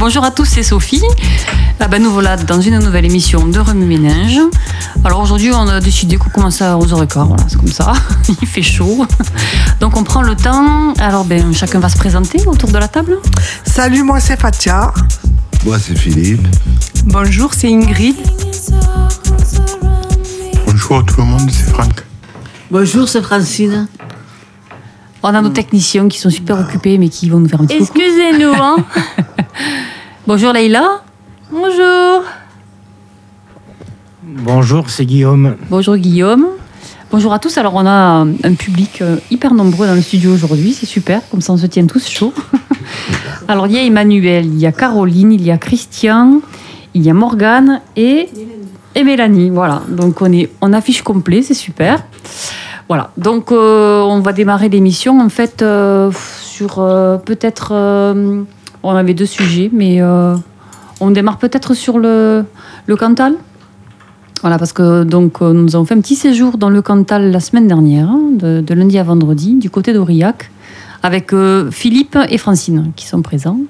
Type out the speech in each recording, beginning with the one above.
Bonjour à tous, c'est Sophie. Ah ben, nous voilà dans une nouvelle émission de Remue Ménage. Alors aujourd'hui, on a décidé qu'on commence à 11h15, voilà, c'est comme ça. Il fait chaud. Donc on prend le temps. Alors ben, chacun va se présenter autour de la table. Salut, moi c'est Fatia. Moi, c'est Philippe. Bonjour, c'est Ingrid. Bonjour à tout le monde, c'est Franck. Bonjour, c'est Francine. On a nos techniciens qui sont super occupés mais qui vont nous faire un petit. Excusez-nous, hein. Bonjour Leïla. Bonjour. Bonjour, c'est Guillaume. Bonjour Guillaume. Bonjour à tous. Alors on a un public euh, hyper nombreux dans le studio aujourd'hui, c'est super, comme ça on se tient tous chaud. Alors il y a Emmanuel, il y a Caroline, il y a Christian, il y a Morgane et, et Mélanie. Voilà, donc on, est, on affiche complet, c'est super. Voilà, donc euh, on va démarrer l'émission en fait euh, sur euh, peut-être... on avait deux sujets, mais euh, on démarre peut-être sur le, le Cantal voilà, parce que donc euh, nous avons fait un petit séjour dans le Cantal la semaine dernière, hein, de, de lundi à vendredi, du côté d'Aurillac, avec euh, Philippe et Francine qui sont présents.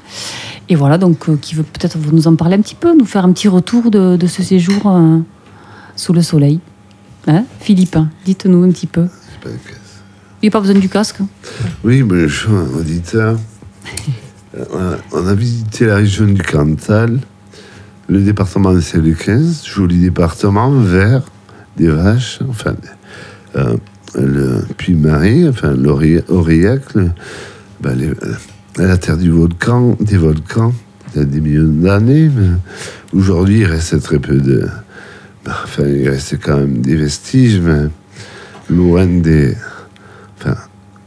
Et voilà, donc euh, qui veut peut-être nous en parler un petit peu, nous faire un petit retour de, de ce séjour euh, sous le soleil. Hein Philippe, dites-nous un petit peu. Pas le. Il n'y a pas besoin du casque. Oui, bonjour, auditeur. Euh, on a- visité la région du Cantal. Le département, c'est le 15. Joli département, vert, des vaches, enfin, euh, le Puy-Marie, enfin, l'Auri- Aurillac, le- ben, euh, la terre du volcan, des volcans, il y a des millions d'années. Aujourd'hui, il reste très peu de. ben, Enfin, il reste quand même des vestiges, mais loin des. Enfin,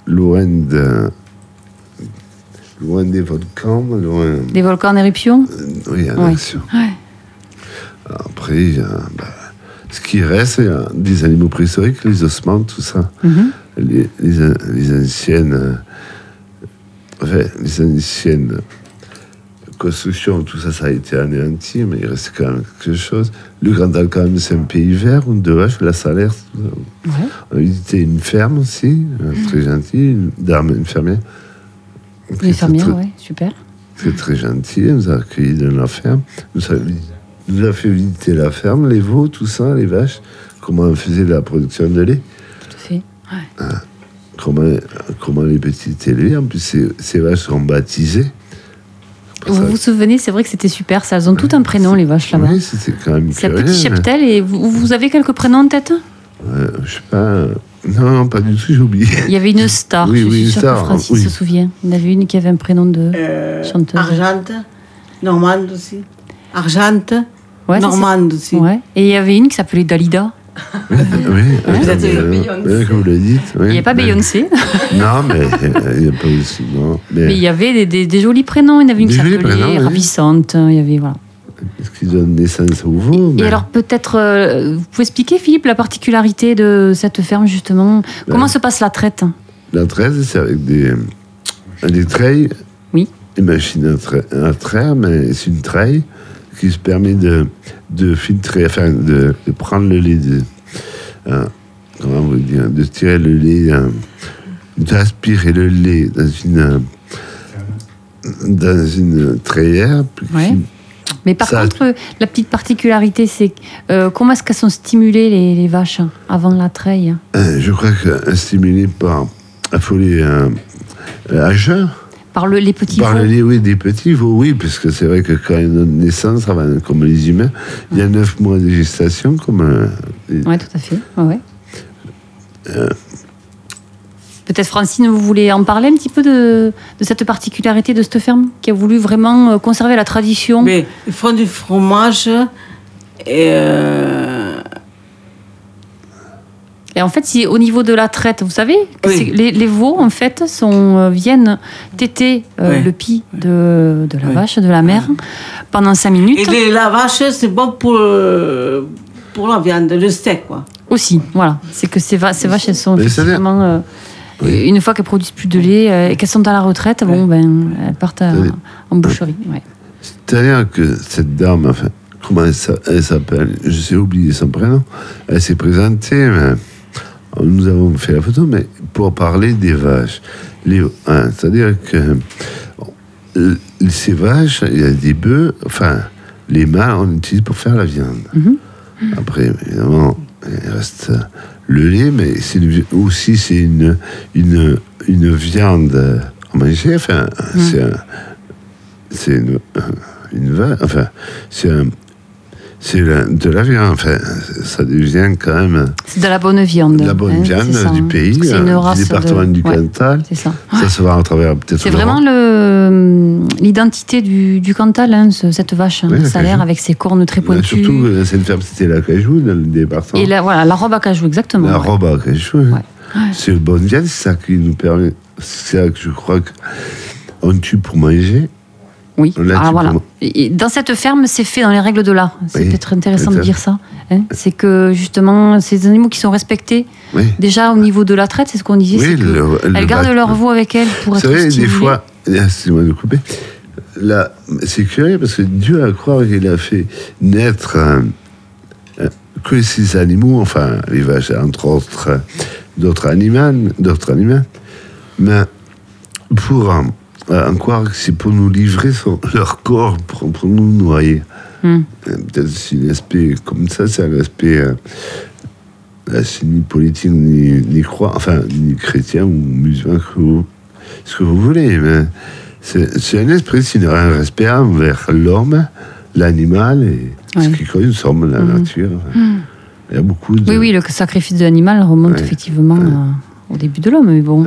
de. Loin des volcans, loin. Des volcans en éruption? Oui, en. Ouais. Après, il y a, bah, ce qui reste, il y a des animaux préhistoriques, les ossements, tout ça. Mhm. Les, les, les anciennes. euh, enfin, les anciennes constructions, tout ça, ça a été anéanti, mais il reste quand même quelque chose. Le Cantal, quand même, c'est un pays vert, où de vaches, la salaire. Ouais. On a visité une ferme aussi, euh, très gentille, une dame, une fermière. qui Une était infirmière, très- ouais, super. c'est très gentil, elle nous a accueillis dans la ferme. Nous a, nous a fait visiter la ferme, les veaux, tout ça, les vaches, comment on faisait la production de lait, Tout à fait. Ouais. comment, comment les petits élevés. En plus, ces, ces vaches sont baptisées. Vous ça- vous souvenez, c'est vrai que c'était super. Ça, elles ont tout un prénom, les vaches là-bas. Oui, c'était quand même C'est un petit cheptel et vous, vous avez quelques prénoms en tête? Euh, je sais pas. Non, non, pas du tout, j'ai oublié. Il y avait une star, Oui, je oui, suis une sûre star, que Francis oui. se souvient. Il y en avait une qui avait un prénom de Euh, chanteuse. Argente, Normande aussi. Argente, Ouais, Normande aussi. Ouais. Et il y avait une qui s'appelait Dalida. oui, oui, Vous êtes euh, Beyoncé. oui, comme vous le dites. oui. Il n'y a pas Mais- Beyoncé, Non, mais euh, il n'y a pas aussi. Non, mais, mais il y avait des, des- des jolis prénoms. Il y en avait une qui s'appelait. Ravissante. Il y avait, voilà. Est-ce qu'ils donnent naissance au veau Et alors, peut-être, euh, vous pouvez expliquer, Philippe, la particularité de cette ferme, justement? Comment Ouais. se passe la traite? La 13, c'est avec des, des treilles. Oui. Une machine à, tra- à traire, mais c'est une treille qui se permet de, de filtrer, enfin, de, de prendre le lait, de, euh, comment vous dire, de tirer le lait, euh, d'aspirer le lait dans une, euh, dans une Ouais. qui- Mais par Ça- contre, euh, la petite particularité, c'est euh, comment est-ce qu'elles sont stimulées, les, les vaches, avant la treille euh, je crois que stimulé par affolé euh, à jeun. Par le, les petits Par veaux le lait, oui, des petits veaux, oui, parce que c'est vrai que quand il y a une naissance, comme les humains, il y a neuf mois de gestation, comme euh, les- Oui, tout à fait. Ouais, ouais. Euh. Peut-être Francine, vous voulez en parler un petit peu de, de cette particularité de cette ferme qui a voulu vraiment euh, conserver la tradition? Mais ils font du fromage et euh, Et en fait, si au niveau de la traite, vous savez, que Oui. les, les veaux en fait sont, euh, viennent téter euh, Oui. le pis de, de la Oui. vache, de la mère, pendant cinq minutes et les- la vache, c'est bon pour, pour la viande, le steak, quoi. aussi. Voilà, c'est que ces, va- ces vaches, elles sont effectivement euh, Oui. une fois qu'elles produisent plus de lait euh, et qu'elles sont à la retraite, bon ben elles partent à- en boucherie. Ouais. C'est-à-dire que cette dame, enfin, comment elle s'a- elle s'appelle Je sais oublier son prénom. Elle s'est présentée, mais nous avons fait la photo, mais pour parler des vaches. Hein, C'est-à-dire que euh, ces vaches, il y a des bœufs, enfin, les mâles, on utilise pour faire la viande. Mhm. Après, évidemment, il reste le lait, mais c'est aussi c'est une, une, une viande à manger. Enfin, Mhm. c'est un- une, une enfin, c'est un- c'est de la viande. Enfin, ça devient quand même C'est de la bonne viande. la bonne hein, viande c'est ça, du pays, C'est une euh, race du département de- du ouais, Cantal. C'est ça. Ça se voit à travers peut-être C'est vraiment le- l'identité du, du Cantal, hein, ce- cette vache, hein, Oui, la salaire, cajou. avec ses cornes très Là, pointues. surtout, euh, cette ferme, c'était la cajou, dans le département. Et la, voilà, la robe à cajou, exactement. La ouais. robe à cajou. hein. Ouais. C'est une bonne viande, c'est ça qui nous permet. C'est ça que je crois qu'on tue pour manger. Oui, Là, Ah, voilà. Et dans cette ferme, c'est fait dans les règles de l'art. C'est Oui, peut-être intéressant de dire ça. hein. C'est que justement, ces animaux qui sont respectés, Oui. déjà au niveau de la traite, c'est ce qu'on disait. Oui, le- le elles gardent leur veau avec elles pour Vous être savez, des fois, excusez-moi de couper, là, c'est curieux parce que Dieu a croire qu'il a fait naître euh, euh, que ces animaux, enfin, les vaches, entre autres, euh, d'autres animaux, d'autres animaux, mais pour euh, euh, que c'est pour nous livrer son- leur corps, pour, pour nous noyer. Hmm. Euh, Peut-être c'est un aspect comme ça, c'est un aspect. euh, là, c'est ni politique, ni, ni croix, enfin, ni chrétien ou musulman, que vous- ce que vous voulez, mais c'est c'est un esprit, c'est un respect envers l'homme, l'animal et ce Ouais. qui consomme la Mhm. nature. Il y a beaucoup de. Oui, oui, le sacrifice de l'animal remonte Ouais. effectivement euh, au début de l'homme, mais bon.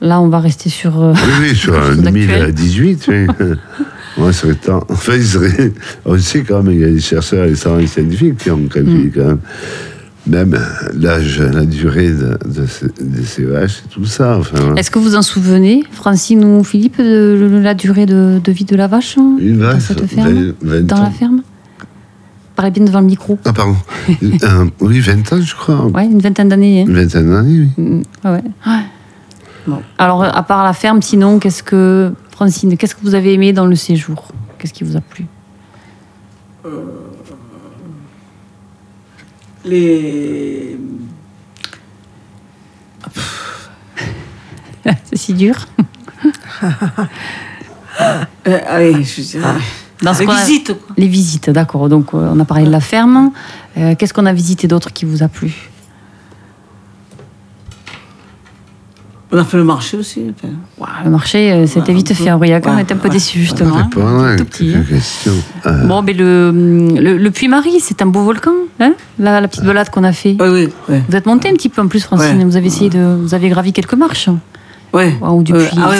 Là, on va rester sur. euh, Oui, oui, sur un chose d'actuel. 2018, oui. Ouais, ça serait temps. Enfin, il serait... On sait quand même, il y a des chercheurs et des scientifiques qui ont Mm. calculé quand même, même l'âge, la durée de, de ces, de ces vaches et tout ça. Enfin, Est-ce que vous en souvenez, Francine ou Philippe, de la durée de, vie de la vache hein, une dans vache, cette ferme 20, 20 Dans ans. la ferme Parlez bien devant le micro. Ah, pardon. Euh, oui, 20 ans, je crois. Ouais, une vingtaine d'années. hein. Une vingtaine d'années, oui. Mm, ouais, ouais. Bon. Alors, à part la ferme, sinon, qu'est-ce que, Francine, qu'est-ce que vous avez aimé dans le séjour? Qu'est-ce qui vous a plu? Les. C'est si dur. Euh, allez, je dirais. Dans ce Les a- visites. Les visites, d'accord. Donc, euh, on a parlé de la ferme. Euh, qu'est-ce qu'on a visité d'autre qui vous a plu? On a fait le marché aussi. enfin. Le marché, euh, c'était Ouais, vite fait. Aurillac, on Ouais, était un peu ouais. déçus, justement. hein. Tout petit, hein. Ah, Bon, mais le, le, le Puy-Marie, c'est un beau volcan, hein la, la petite balade qu'on a fait. Oui, oui, oui. Vous êtes monté un petit peu en plus, Francine. Ouais. Vous avez essayé de, vous avez gravi quelques marches. Ouais. Ou du Ouais. puits. Ah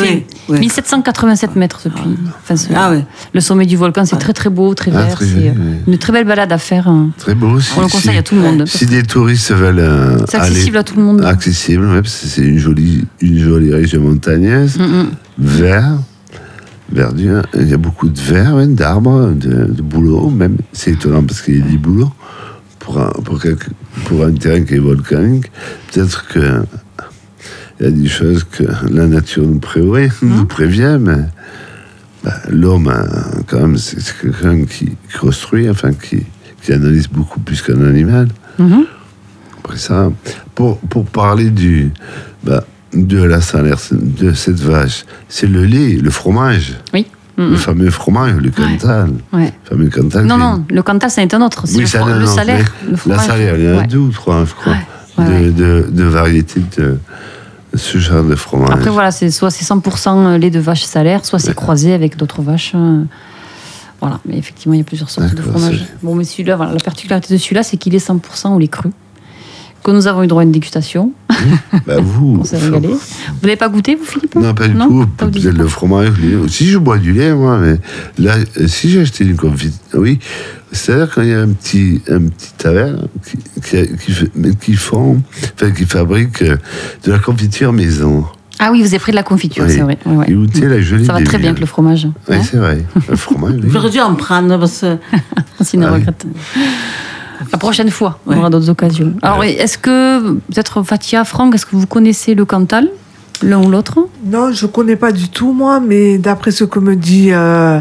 oui. 1787 mètres ce puits. Enfin, ce- Ah. Le sommet du volcan, c'est très très beau, très Ah, vert. très c'est joli, euh, une très belle balade à faire. hein. Très beau aussi. On le conseille à tout le monde. Si des touristes veulent euh, C'est accessible aller- à tout le monde. Accessible, ouais, parce que c'est une jolie, une jolie région montagneuse, Mm, mm. vert, verdure. Il y a beaucoup de verre, ouais, d'arbres, de, de bouleaux même. C'est étonnant parce qu'il y a des bouleaux pour un, pour, quelque- pour un terrain qui est volcanique. Peut-être que il y a des choses que la nature nous prévoit, nous prévient, mais bah, l'homme, hein, quand même, c'est quelqu'un qui construit, enfin, qui, qui analyse beaucoup plus qu'un animal. Mhm. Après ça, pour, pour parler du, bah, de la salaire de cette vache, c'est le lait, le fromage, Oui. Mm, le fameux fromage, le Cantal. Ouais. Le fameux Cantal. Non, qui- non, le Cantal, c'est un autre. C'est Oui, le, non, le salaire. Le La fromage. salaire, il y en a Ouais. deux ou trois, je crois, de, de, de variétés de ce genre de fromage. Après, voilà, c'est soit c'est 100% lait de vache salaire, soit c'est croisé avec d'autres vaches. euh, Voilà, mais effectivement, il y a plusieurs sortes de fromages. Bon, mais celui-là, voilà, la particularité de celui-là, c'est qu'il est 100% au lait cru. Que nous avons eu droit à une dégustation. Bah, vous. On s'est régalé. Vous n'avez pas goûté, vous, Philippe Non, pas du Non tout. Peut-être le fromage. Si je bois du lait, moi, mais là, si j'ai acheté une confiture, oui, c'est-à-dire quand il y a un petit, un petit taverne qui, qui, qui, fait- mais qui font, enfin, qui fabrique euh, de la confiture maison. Ah oui, vous avez pris de la confiture, Oui. c'est vrai. Ouais. Goûter la jolie Ça va très bien avec le fromage. Oui, Hein c'est vrai. Le fromage, oui. J'aurais dû en prendre parce que. Francine Ah oui. La prochaine fois, on Ouais. aura d'autres occasions. Alors, est-ce que, peut-être Fatia, Franck, est-ce que vous connaissez le Cantal, l'un ou l'autre? Non, je connais pas du tout, moi, mais d'après ce que me dit euh,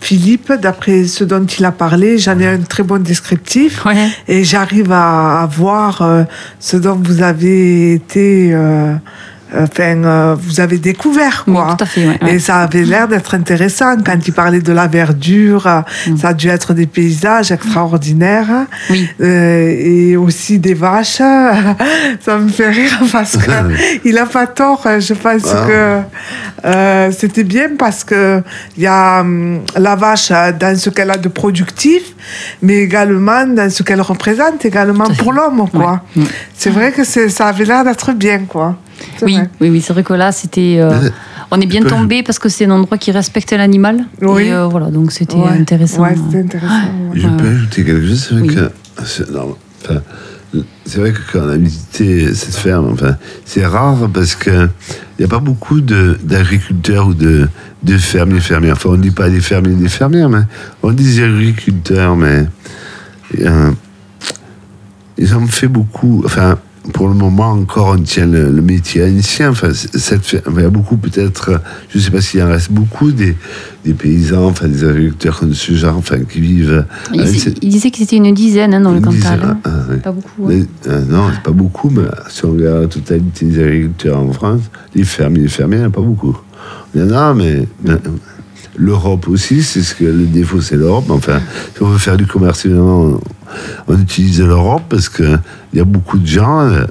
Philippe, d'après ce dont il a parlé, j'en ai un très bon descriptif. Ouais. Et j'arrive à, à voir euh, ce dont vous avez été euh, enfin, euh, vous avez découvert, Oui, quoi. tout à fait. ouais, ouais. Et ça avait l'air d'être intéressant quand il parlait de la verdure. euh, Mm. Ça a dû être des paysages extraordinaires. Oui. Euh, et aussi des vaches. Ça me fait rire parce que il a pas tort. Je pense Ah. que euh, c'était bien parce que il y a hum, la vache euh, dans ce qu'elle a de productif, mais également dans ce qu'elle représente également pour l'homme, quoi. Ouais. C'est vrai que c'est- ça avait l'air d'être bien, quoi. Oui, vrai. oui, oui, c'est vrai que là, c'était. euh, Euh, on est bien tombé parce que c'est un endroit qui respecte l'animal. Oui. Et euh, voilà, donc c'était Ouais. intéressant. Ouais, c'était intéressant. ouais. Je peux ajouter quelque chose, c'est vrai Oui. que c'est non, enfin, c'est vrai que quand on a visité cette ferme, enfin, c'est rare parce que il n'y a pas beaucoup de- d'agriculteurs ou de, de fermiers fermières. Enfin, on ne dit pas des fermiers des fermières, mais on dit des agriculteurs, mais euh, ils ont fait beaucoup. Enfin, pour le moment encore, on tient le, le métier ancien. Enfin, cette il y a beaucoup peut-être, je ne sais pas s'il en reste beaucoup des, des paysans, enfin des agriculteurs comme ce genre, enfin qui vivent. Il, cette- il disait qu'ils étaient une dizaine hein, dans le Cantal. hein. ah, oui. Pas beaucoup. hein. Mais, euh, non, c'est pas beaucoup, mais si on regarde la totalité des agriculteurs en France, les fermiers, les fermiers, il n'y en a pas beaucoup. Il y en a, mais, mais, l'Europe aussi, c'est ce que le défaut, c'est l'Europe. Enfin, si on veut faire du commerce, évidemment, on, on utilise l'Europe parce qu'il y a beaucoup de gens euh,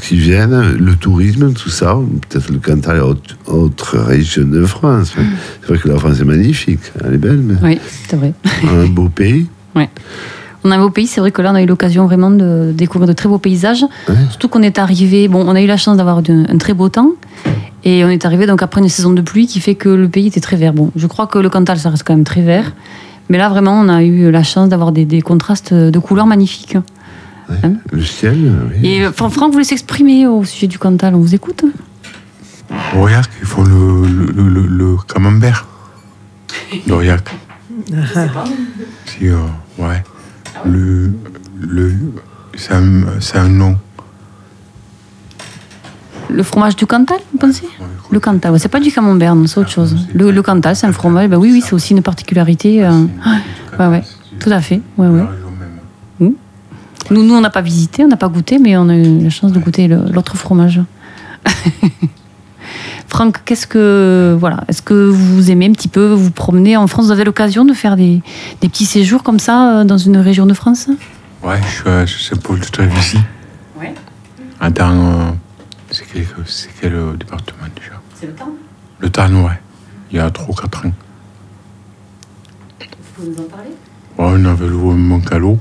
qui viennent, le tourisme, tout ça, peut-être le Cantal et autres, régions de France. C'est vrai que la France est magnifique, elle est belle, mais Oui, c'est vrai. un beau pays. On a un beau pays, c'est vrai que là, on a eu l'occasion vraiment de découvrir de très beaux paysages. Ouais. Surtout qu'on est arrivé, bon, on a eu la chance d'avoir un très beau temps. Et on est arrivé donc après une saison de pluie qui fait que le pays était très vert. Bon, je crois que le Cantal, ça reste quand même très vert. Mais là, vraiment, on a eu la chance d'avoir des, des contrastes de couleurs magnifiques. Le ciel, oui. Et euh, Fran- Franck voulait s'exprimer au sujet du Cantal? On vous écoute? Aurillac, ils font le, le, le, le camembert. D'Aurillac. Si, euh, ouais. Le, le, c'est un, c'est un nom. Le fromage du Cantal, vous pensez Le Cantal, ouais, c'est pas du camembert, c'est autre chose. Le, le Cantal, c'est un fromage. Ben oui, oui, c'est aussi une particularité. euh, ouais, ouais, tout à fait. Ouais, ouais. Nous, nous, on n'a pas visité, on n'a pas goûté, mais on a eu la chance de goûter l'autre fromage. Franck, qu'est-ce que voilà, est-ce que vous aimez un petit peu vous promener en France? Vous avez l'occasion de faire des, des petits séjours comme ça euh, dans une région de France? Ouais, je suis à Saint-Paul de Trévisy. Ouais. Ah, Dans. euh, c'est quel, c'est quel euh, département déjà? C'est le temps. Le Tarn, ouais. Il y a 3 ou 4 ans. Vous pouvez nous en parler? Ouais, on avait loué mon calot.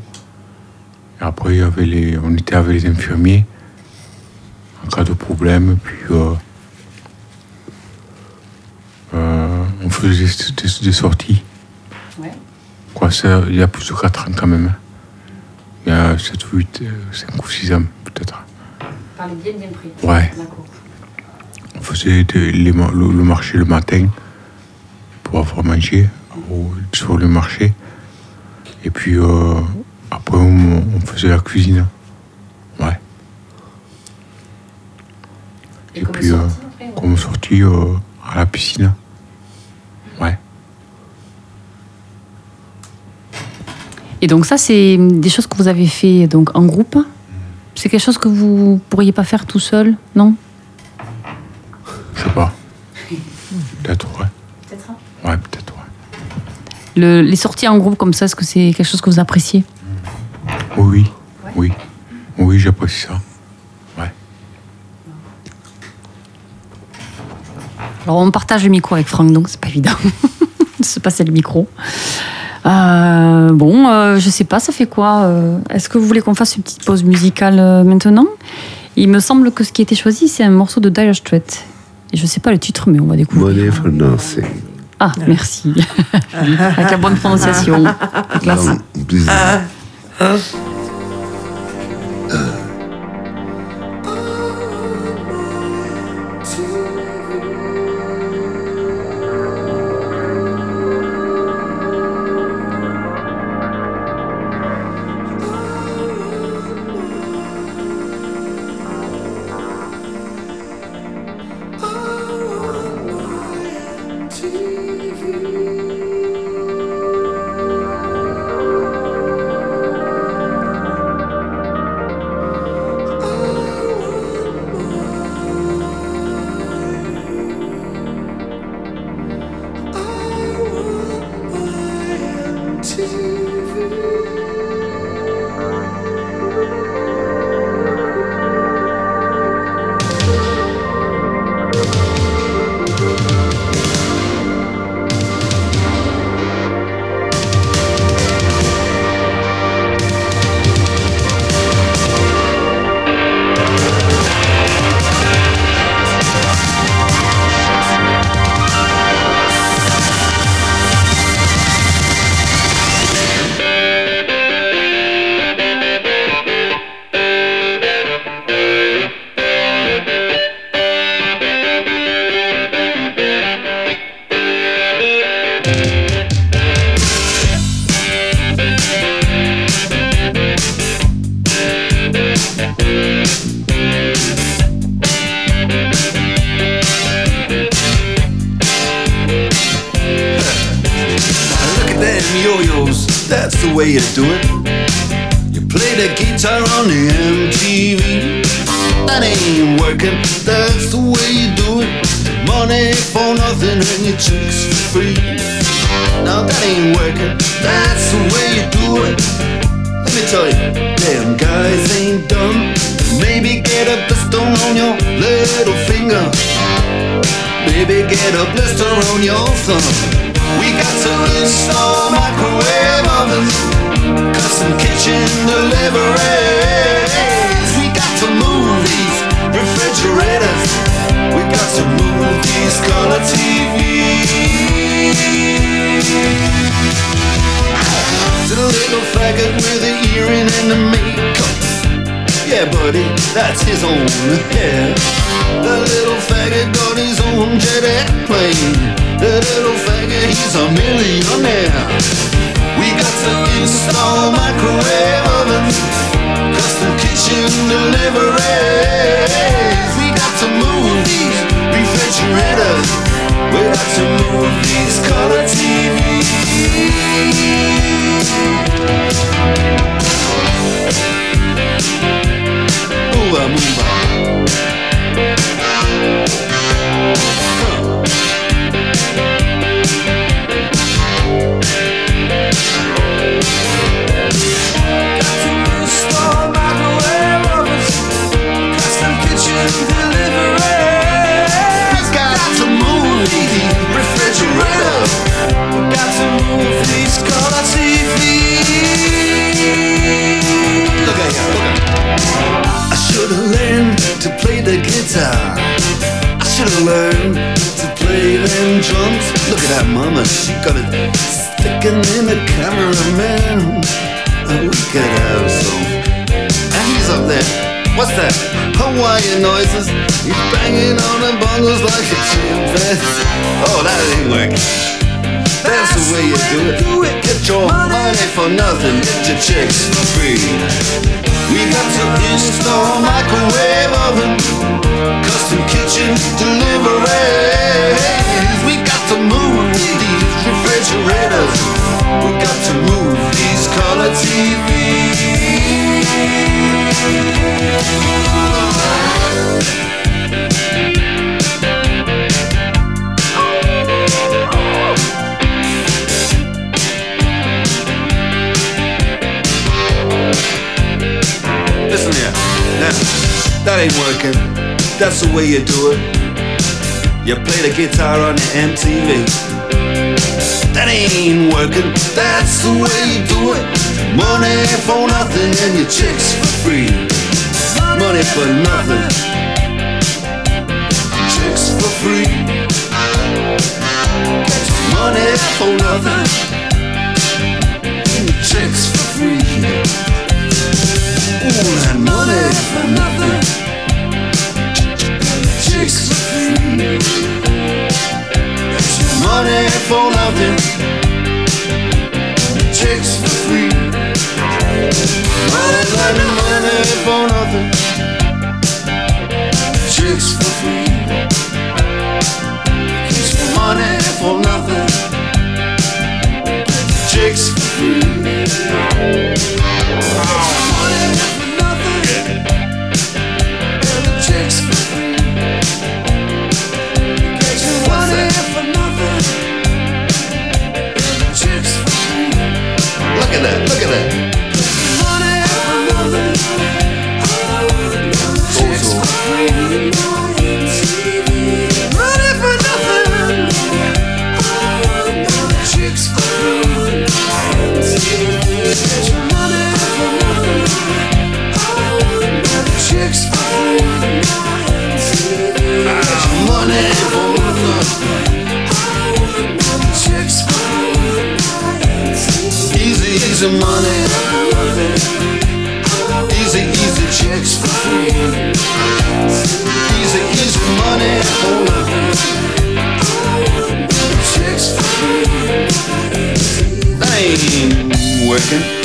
Et après, il y avait les, on était avec les infirmiers en cas de problème. Puis, euh, euh, on faisait des, des- des sorties. Ouais. Quoi, il y a plus de 4 ans quand même. Il y a 7 ou 8, 5 ou 6 ans peut-être. Parlez bien, bien pris. Ouais. On faisait des- les le, le marché le matin pour avoir mangé au- sur le marché. Et puis euh, après, on, on faisait la cuisine. Ouais. Et, puis, euh, comme sortie euh, à la piscine. Ouais. Et donc ça, c'est des choses que vous avez fait donc en groupe. C'est quelque chose que vous pourriez pas faire tout seul, non? Je sais pas. Peut-être, ouais. Peut-être. Ouais, peut-être, ouais. Le- les sorties en groupe comme ça, est-ce que c'est quelque chose que vous appréciez? Oui, oui. Oui, oui j'apprécie ça. Ouais. Alors on partage le micro avec Franck, donc c'est pas évident de se passer le micro. Euh, bon, euh, je sais pas, ça fait quoi euh, Est-ce que vous voulez qu'on fasse une petite pause musicale maintenant? Il me semble que ce qui a été choisi, c'est un morceau de Dire Straits. Et je sais pas le titre, mais on va découvrir. Ah, merci. avec la bonne prononciation. Classe. On. We got to install microwave ovens, custom kitchen deliveries. We got to move these refrigerators. We got to move these color TVs. To the little faggot with the earring and the makeup. Yeah, buddy, that's his own hair. The little faggot got his own jet airplane. He's a millionaire. We got to install microwave ovens, custom kitchen deliveries. We got to move these refrigerators. We got to move these color TVs. Hawaiian noises. He's banging on the bongos like a chimpanzee. Oh, that ain't working. That's the way you do it. Get your money for nothing, get your chicks for free. We got to install microwave oven, custom kitchen deliveries. We got to move these refrigerators. We got to move these color TVs. That's the way you do it. You play the guitar on the MTV. That ain't working. That's the way you do it. Money for nothing and your chicks for free. Money for nothing. Chicks for free. Money for nothing. Chicks for free. Ooh, that money for nothing. Money for nothing. Chicks for free. All that money for nothing. Chicks for free. Money for nothing. Working.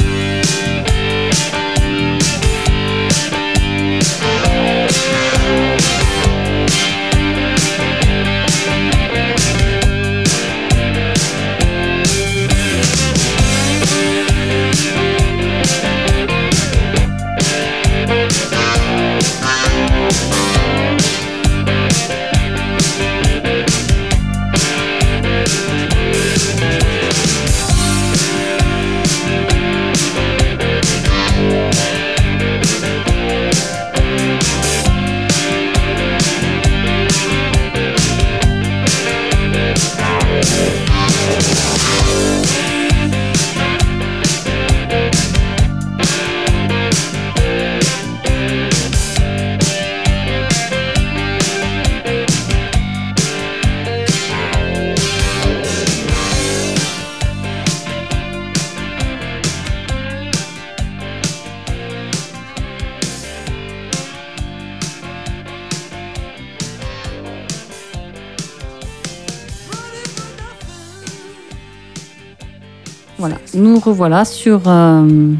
Voilà, nous revoilà sur euh,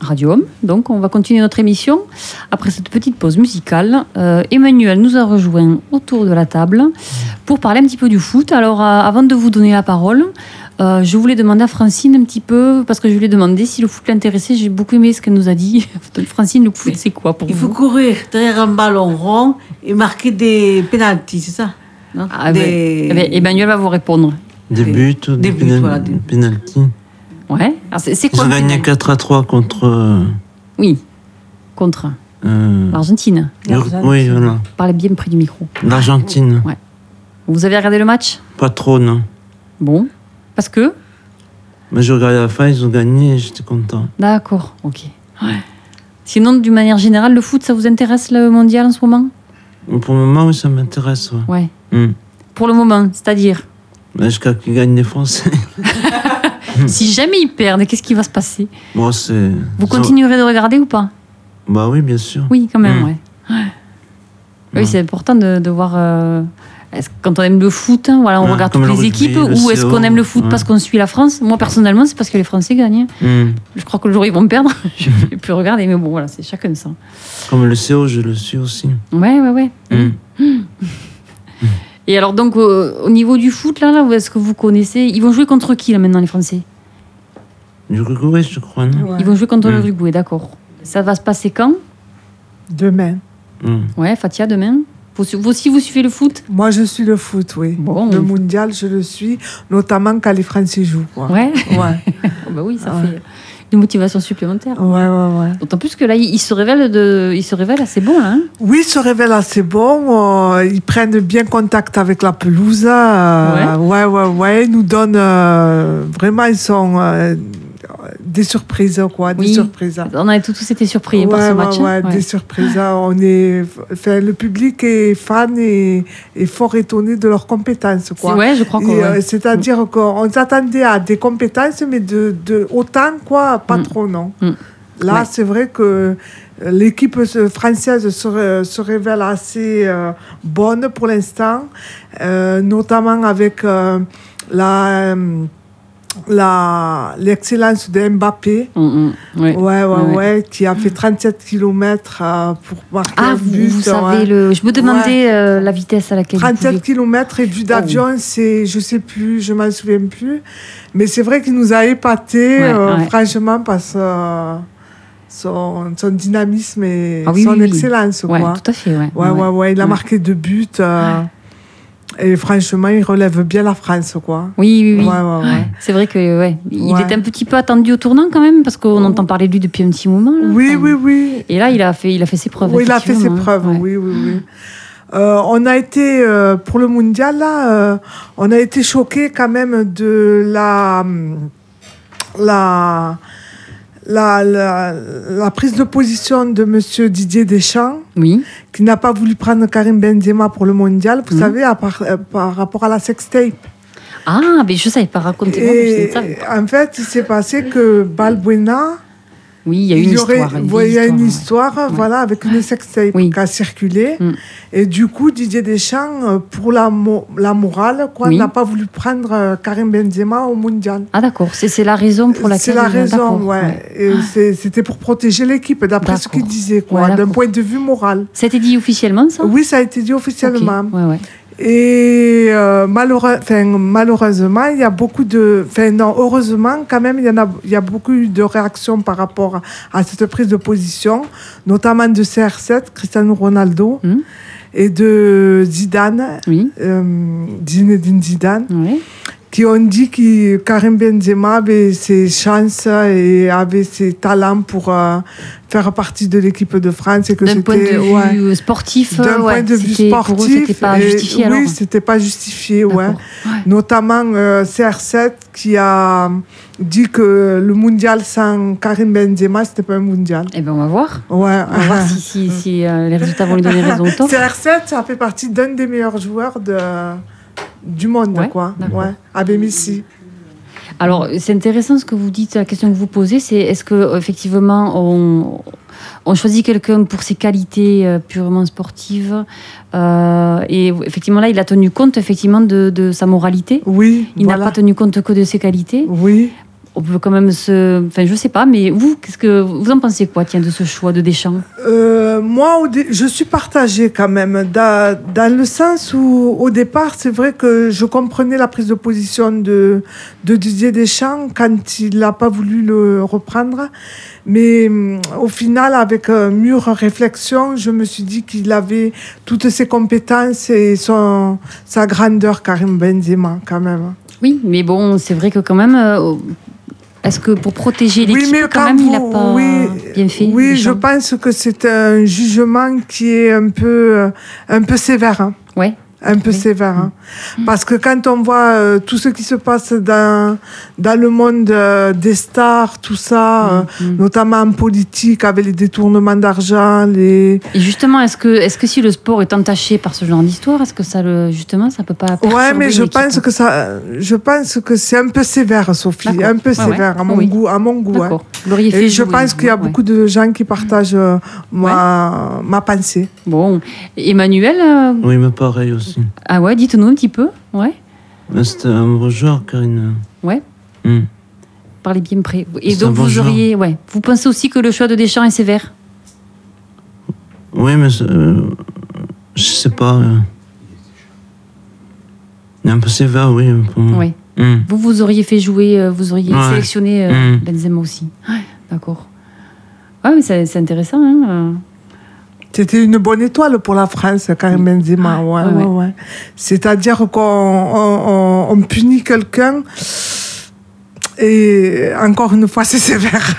Radio Homme. Donc, on va continuer notre émission. Après cette petite pause musicale, euh, Emmanuel nous a rejoint autour de la table pour parler un petit peu du foot. Alors, euh, avant de vous donner la parole, euh, je voulais demander à Francine un petit peu, parce que je lui ai demandé si le foot l'intéressait. J'ai beaucoup aimé ce qu'elle nous a dit. Francine, le foot, c'est quoi pour Il faut vous courir derrière un ballon rond et marquer des pénalties, c'est ça? Non Ah, ben, eh ben, Emmanuel va vous répondre. Des Des- buts ou des des, buts, pénal- voilà, des- pénalties. Ouais. Alors, c'est, c'est Ils quoi ont gagné pénal 4 à 3 contre euh, Oui, contre euh, l'Argentine. Oui, voilà. Parlez bien près du micro. L'Argentine. Vous avez regardé le match? Pas trop, non. Bon. Parce que? Mais j'ai regardé la fin, ils ont gagné et j'étais content. D'accord, ok. Sinon, d'une manière générale, le foot, ça vous intéresse le mondial en ce moment? Pour le moment, oui, ça m'intéresse. ouais. Ouais. Hmm. Pour le moment, c'est-à-dire, Mais Jusqu'à qu'ils gagnent les Français. si jamais ils perdent, qu'est-ce qui va se passer Bon, c'est. Vous continuerez de regarder ou pas Bah oui, bien sûr. Oui, quand même, Mm. ouais. Ouais. Oui, c'est important de, de voir. euh, quand on aime le foot, hein, voilà, on Ouais, regarde toutes le les rugby, équipes, le ou est-ce qu'on aime le foot ouais. parce qu'on suit la France? Moi, personnellement, c'est parce que les Français gagnent. Hmm. Je crois que le jour où ils vont perdre, je vais plus regarder, mais bon, voilà, c'est chacun ça. Comme le CO, je le suis aussi. Ouais, ouais, ouais. Hmm. Et alors, donc, au niveau du foot, là, là est-ce que vous connaissez Ils vont jouer contre qui, là, maintenant, les Français? Du Uruguay, je crois, non? Ils vont jouer contre Mm. l'Uruguay, d'accord. Ça va se passer quand? Demain. Hmm. Ouais, Fatia, demain vous, vous aussi, vous suivez le foot? Moi, je suis le foot, oui. Bon. Le mondial, je le suis, notamment quand les Français jouent. Quoi. Ouais. Ouais, Oh, bah oui, ça Ouais. fait une motivation supplémentaire. ouais, ouais. ouais. D'autant plus que là, il il se révèle, de, se assez bon, là. hein. Oui, ils se révèlent assez bon. euh, ils prennent bien contact avec la pelouse. euh, ouais, ouais, ouais. Ils nous donnent euh, vraiment, ils sont des surprises, quoi. Des Oui. surprises. On a tous, été surpris par ouais, ce ouais, match. hein. ouais, des surprises. On est, enfin, le public est fan et est fort étonné de leurs compétences, quoi. ouais, je crois euh, C'est-à-dire qu'on s'attendait à des compétences, mais de, de autant, quoi, pas Mm. trop, non. Mm. Là, c'est vrai que l'équipe se- française se, se révèle assez euh, bonne pour l'instant, euh, notamment avec la, l'excellence de Mbappé. Mm, mm, ouais. Ouais, ouais, qui a fait 37 km pour marquer Ah, un vous, but. vous savez, le... je me demandais euh, la vitesse à laquelle il 37 pouvait- km et vue d'avion, Oh. c'est, je sais plus, je m'en souviens plus. Mais c'est vrai qu'il nous a épaté, euh, franchement, par euh, son, son dynamisme et Ah oui, son oui, oui. excellence. Ouais, quoi. tout à fait, ouais. Ouais, ouais, il a marqué deux buts. Et franchement, il relève bien la France, quoi. Oui, oui, oui. Ouais, ouais, ouais. C'est vrai que ouais, il était un petit peu attendu au tournant quand même, parce qu'on entend parler de lui depuis un petit moment. là. Oui, Enfin, oui, oui. Et là, il a fait, il a fait ses preuves. Oui, il a fait ses effectivement, preuves, oui, oui, oui. Euh, on a été, euh, pour le mondial, là, euh, on a été choqués quand même de la, la, la, la, la prise de position de Monsieur Didier Deschamps, Oui, qui n'a pas voulu prendre Karim Benzema pour le mondial, vous Mhm. savez, à part- euh, par rapport à la sextape. Ah, mais je savais pas raconter. ne savais pas. en fait, il s'est passé que Balbuena, Oui, il y a une il y aurait- histoire. une ouais, il y a une histoire, histoire, voilà, avec une sextape Oui. qui a circulé. Mm. Et du coup, Didier Deschamps, euh, pour la, mo- la morale, quoi, Oui. n'a pas voulu prendre euh, Karim Benzema au mondial. Ah d'accord, c'est la raison pour laquelle. C'est la raison, ouais. Et c'est- C'était pour protéger l'équipe, d'après ce qu'il disait, quoi, Ouais, d'un point de vue moral. C'était dit officiellement ça? Oui, ça a été dit officiellement. ouais, ouais. Et euh, malheureux- malheureusement, il y a beaucoup de. Enfin, non, heureusement, quand même, il y, en a, il y a beaucoup de réactions par rapport à cette prise de position, notamment de CR7, Cristiano Ronaldo, Mhm. et de Zidane, Oui, euh, Zinedine Zidane, oui. Qui ont dit que Karim Benzema avait ses chances et avait ses talents pour euh, faire partie de l'équipe de France et que D'un point de vue ouais, sportif, d'un ouais, point de vue sportif. c'était pas et- justifié oui, c'était pas justifié, ouais. Notamment euh, CR7 qui a dit que le mondial sans Karim Benzema, c'était pas un mondial. Eh ben on va voir. Ouais. On va voir si, si, si, euh, les résultats vont lui donner raison ou tort. CR7, ça fait partie d'un des meilleurs joueurs de, du monde, Ouais, quoi. Ouais, avec Messi. Alors, c'est intéressant ce que vous dites, la question que vous posez, c'est est-ce que effectivement on, on choisit quelqu'un pour ses qualités euh, purement sportives euh, et effectivement là, il a tenu compte effectivement de, de sa moralité. Oui, Il n'a pas tenu compte que de ses qualités. Oui. On peut quand même se, enfin, je sais pas, mais vous, qu'est-ce que vous en pensez quoi, tiens, de ce choix de Deschamps? Euh, moi, je suis partagée quand même, dans, dans le sens où, au départ, c'est vrai que je comprenais la prise de position de, de Didier Deschamps quand il n'a pas voulu le reprendre. Mais hum, au final, avec euh, mûre réflexion, je me suis dit qu'il avait toutes ses compétences et son, sa grandeur, Karim Benzema, quand même. Oui, mais bon, c'est vrai que quand même. euh, est-ce que pour protéger Oui, l'équipe, mais quand quand même, il n'a vous- pas oui, bien fait Oui, je pense que c'est un jugement qui est un peu, euh, un peu sévère. hein. Ouais. Un peu Oui. Mm. sévère. hein. Parce que quand on voit euh, tout ce qui se passe dans, dans le monde euh, des stars, tout ça, Mm, euh, notamment en politique, avec les détournements d'argent, les... Et justement, est-ce que, est-ce que si le sport est entaché par ce genre d'histoire, est-ce que ça le, justement, ça peut pas Ouais, mais je pense que ça, je pense que c'est un peu sévère, Sophie, un peu Ouais, ouais. sévère à mon Oui. goût, à mon goût. hein. Et je jouer, pense qu'il y a ouais. beaucoup de gens qui partagent euh, ma, ma pensée. Bon, Emmanuel, euh, Oui, mais pareil aussi. Ah ouais, dites-nous un petit peu, ouais, Mais C'était un beau joueur, Karine. ouais, parlez bien près. Et C'est donc vous auriez, ouais, vous pensez aussi que le choix de Deschamps est sévère? Oui, mais c'est, euh, je sais pas. euh. Il est un peu sévère, oui. Pour moi. Oui. Hmm. Vous, vous auriez fait jouer, euh, vous auriez Ouais. sélectionné euh, Mm. Benzema aussi. Ouais, d'accord. Ouais, mais c'est c'est intéressant. Hein euh. C'était une bonne étoile pour la France, Karim Benzema. Ouais, ouais, ouais, ouais. ouais. C'est-à-dire qu'on on, on- on punit quelqu'un et encore une fois, c'est sévère.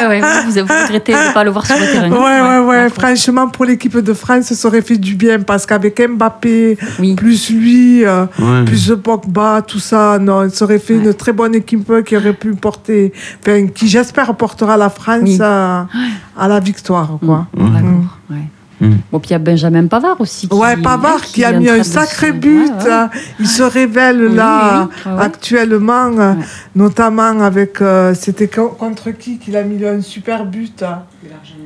ouais, ouais, vous, vous regrettez de ne pas le voir sur le terrain. ouais, ouais, ouais. Franchement, pour l'équipe de France, ça aurait fait du bien parce qu'avec Mbappé, Oui. plus lui, euh, Ouais. plus Pogba, tout ça, non, ça aurait fait Ouais. une très bonne équipe qui aurait pu porter, enfin, qui j'espère portera la France Oui. à, à la victoire, quoi. Mm, D'accord. Mm. Bon, puis il y a Benjamin Pavard aussi. Qui, Ouais, Pavard qui, a est en mis un sacré se- but. Ouais, ouais. hein. Il se révèle Oui, là oui, oui. Ouais, ouais. actuellement, euh, Ouais. notamment avec. euh, C'était co- contre qui qu'il a mis un super but hein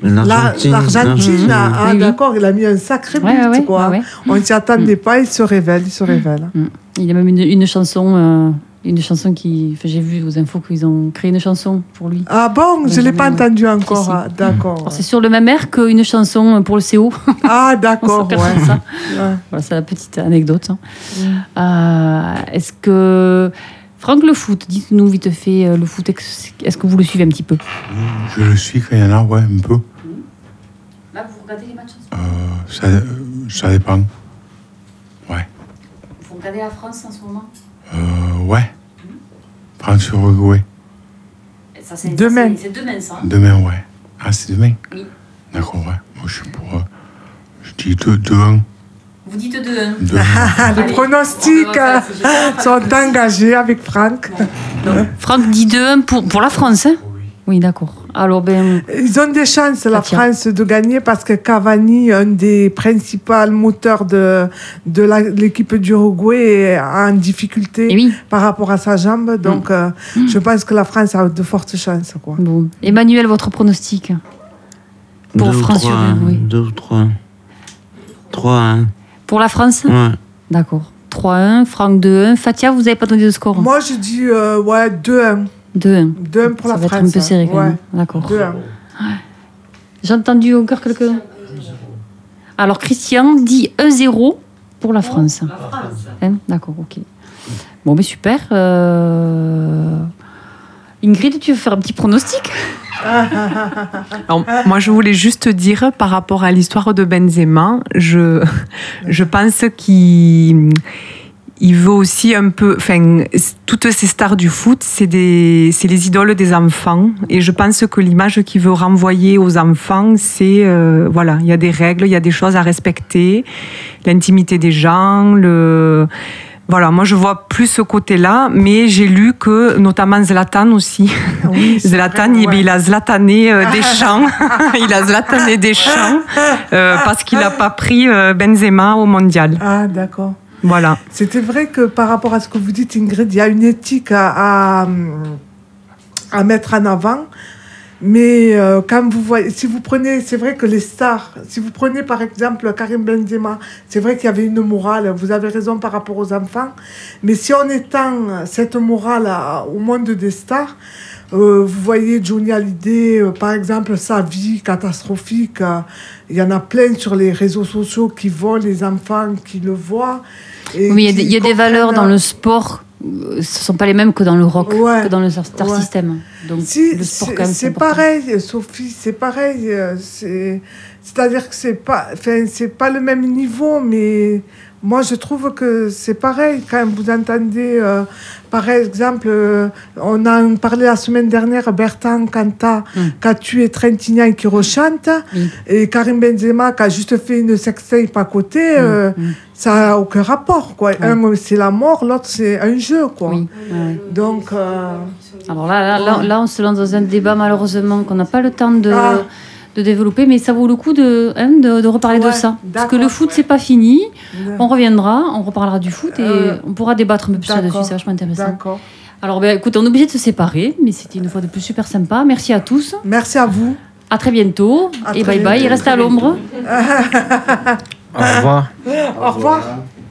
L'Argentine. L'Argentine, ah, ah, Oui, oui. d'accord, il a mis un sacré but, Ouais, ouais, ouais, quoi. ouais, ouais. On ne s'y attendait pas, il se révèle, il se révèle. Mm. Il y a même une, une chanson, euh, une chanson qui. enfin, J'ai vu aux infos qu'ils ont créé une chanson pour lui. Ah bon, je ne l'ai pas entendu encore, ah, d'accord. C'est sur le même air qu'une chanson pour le CO. Ah d'accord, ouais. ça. Ouais. Voilà, c'est la petite anecdote. hein. Mm. Euh, est-ce que. Franck, le foot, dites-nous vite fait, euh, le foot, est-ce que vous le suivez un petit peu? Je le suis quand il y en a, ouais, un peu. Là, vous regardez les matchs Euh, ça, ça dépend. Ouais. Vous regardez la France en ce moment? Euh, ouais. France Uruguay. ça, c'est, Demain. C'est demain, ça. Demain, ouais. Ah, c'est demain Oui. D'accord, ouais. Moi, je suis pour. euh, je dis 2-1. Vous dites 2-1. Ah, les Allez, pronostics faire ça, sont engagés avec Franck. Franck dit 2-1 pour, pour la France, hein? Oui, d'accord. Alors, ben, Ils ont des chances, la Katia. France, de gagner parce que Cavani, un des principaux moteurs de, de l'équipe d'Uruguay, est en difficulté eh oui. par rapport à sa jambe. Donc, euh, je pense que la France a de fortes chances. Quoi. Bon. Emmanuel, votre pronostic Pour Deux ou France trois, Uruguay. Deux ou trois. Trois, hein. Pour la France Ouais. D'accord. 3-1, Franck 2-1. Fatia, vous n'avez pas donné de score Moi, je dis euh, ouais, 2-1. 2-1. 2-1 pour Ça la va France. être un peu serré quand ouais. même. D'accord. 2-1. J'ai entendu encore quelqu'un. Alors, Christian dit 1-0 pour la France. Hein D'accord, ok. Bon, mais super. Euh, Ingrid, tu veux faire un petit pronostic? Alors, moi, je voulais juste dire par rapport à l'histoire de Benzema, je, je pense qu'il il veut aussi un peu. Enfin, toutes ces stars du foot, c'est des- c'est les idoles des enfants. Et je pense que l'image qu'il veut renvoyer aux enfants, c'est. euh, voilà, il y a des règles, il y a des choses à respecter, l'intimité des gens, le. Voilà, moi je vois plus ce côté-là, mais j'ai lu que notamment Zlatan aussi. Oui, Zlatan, vrai, il, ouais. il a zlatané euh, des champs. il a zlatané des champs euh, parce qu'il n'a pas pris euh, Benzema au mondial. Ah, d'accord. Voilà. C'était vrai que par rapport à ce que vous dites, Ingrid, il y a une éthique à, à, mettre en avant. Mais euh, quand vous voyez, si vous prenez, c'est vrai que les stars, si vous prenez par exemple Karim Benzema, c'est vrai qu'il y avait une morale, vous avez raison par rapport aux enfants, mais si on étend cette morale au monde des stars, euh, vous voyez Johnny Hallyday, euh, par exemple, sa vie catastrophique, il y en a plein sur les réseaux sociaux qui voient les enfants qui le voient. et Oui, il y a des, il y a des valeurs dans le sport. euh, Ce ne sont pas les mêmes que dans le rock, Ouais. que dans le star Ouais. system. Donc, Si, le sport, c'est- quand même, c'est important. pareil, Sophie, c'est pareil. euh, c'est- C'est-à-dire que c'est pas, c'est pas le même niveau, mais moi je trouve que c'est pareil. Quand vous entendez, euh, par exemple, euh, on a parlé la semaine dernière, Bertrand Cantat, Mm. qui a tué Trintignant qui rechante, Oui. et Karim Benzema qui a juste fait une sextape à côté. euh, Mm, mm. Ça n'a aucun rapport. Quoi. Un, c'est la mort, l'autre, c'est un jeu. Quoi. Oui. Donc. euh, Alors là, là, là, là, on se lance dans un débat malheureusement qu'on n'a pas le temps de, Ah. De développer, mais ça vaut le coup de, hein, de, de reparler de Ouais, ça. Parce que le foot, c'est pas fini. On reviendra, on reparlera du foot et Euh, on pourra débattre un peu plus là-dessus. C'est vachement intéressant. D'accord. Alors, ben, écoute, on est obligé de se séparer, mais c'était une fois de plus super sympa. Merci à tous. Merci à vous. À très bientôt. À et très bye bye. bientôt. Restez à l'ombre. Au revoir. Au revoir.